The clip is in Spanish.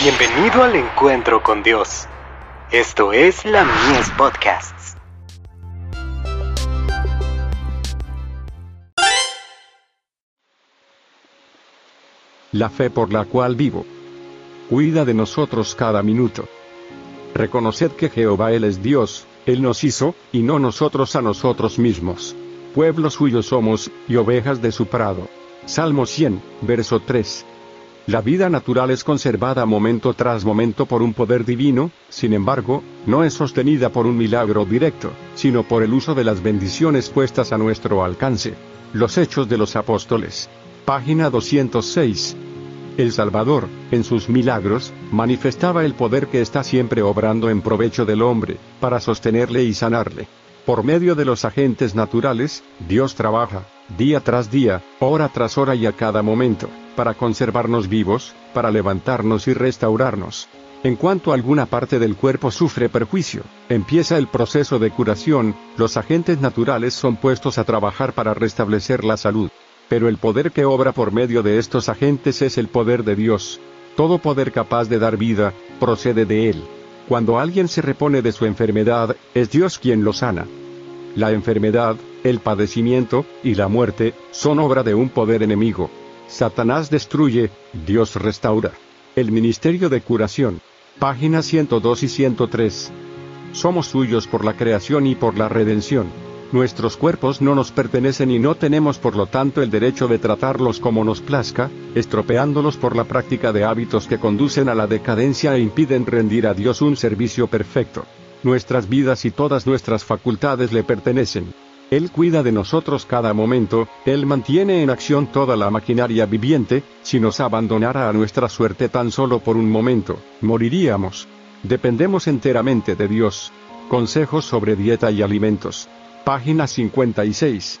Bienvenido al encuentro con Dios. Esto es la Mies Podcasts. La fe por la cual vivo. Cuida de nosotros cada minuto. Reconoced que Jehová Él es Dios, Él nos hizo, y no nosotros a nosotros mismos. Pueblo suyo somos, y ovejas de su prado. Salmo 100, verso 3. La vida natural es conservada momento tras momento por un poder divino, sin embargo, no es sostenida por un milagro directo, sino por el uso de las bendiciones puestas a nuestro alcance. Los Hechos de los Apóstoles. Página 206. El Salvador, en sus milagros, manifestaba el poder que está siempre obrando en provecho del hombre, para sostenerle y sanarle. Por medio de los agentes naturales, Dios trabaja, día tras día, hora tras hora y a cada momento para conservarnos vivos, para levantarnos y restaurarnos. En cuanto alguna parte del cuerpo sufre perjuicio, empieza el proceso de curación, los agentes naturales son puestos a trabajar para restablecer la salud. Pero el poder que obra por medio de estos agentes es el poder de Dios. Todo poder capaz de dar vida, procede de Él. Cuando alguien se repone de su enfermedad, es Dios quien lo sana. La enfermedad, el padecimiento, y la muerte, son obra de un poder enemigo, Satanás destruye, Dios restaura. El Ministerio de Curación. Páginas 102 y 103. Somos suyos por la creación y por la redención. Nuestros cuerpos no nos pertenecen y no tenemos por lo tanto el derecho de tratarlos como nos plazca, estropeándolos por la práctica de hábitos que conducen a la decadencia e impiden rendir a Dios un servicio perfecto. Nuestras vidas y todas nuestras facultades le pertenecen. Él cuida de nosotros cada momento, Él mantiene en acción toda la maquinaria viviente, si nos abandonara a nuestra suerte tan solo por un momento, moriríamos. Dependemos enteramente de Dios. Consejos sobre dieta y alimentos. Página 56.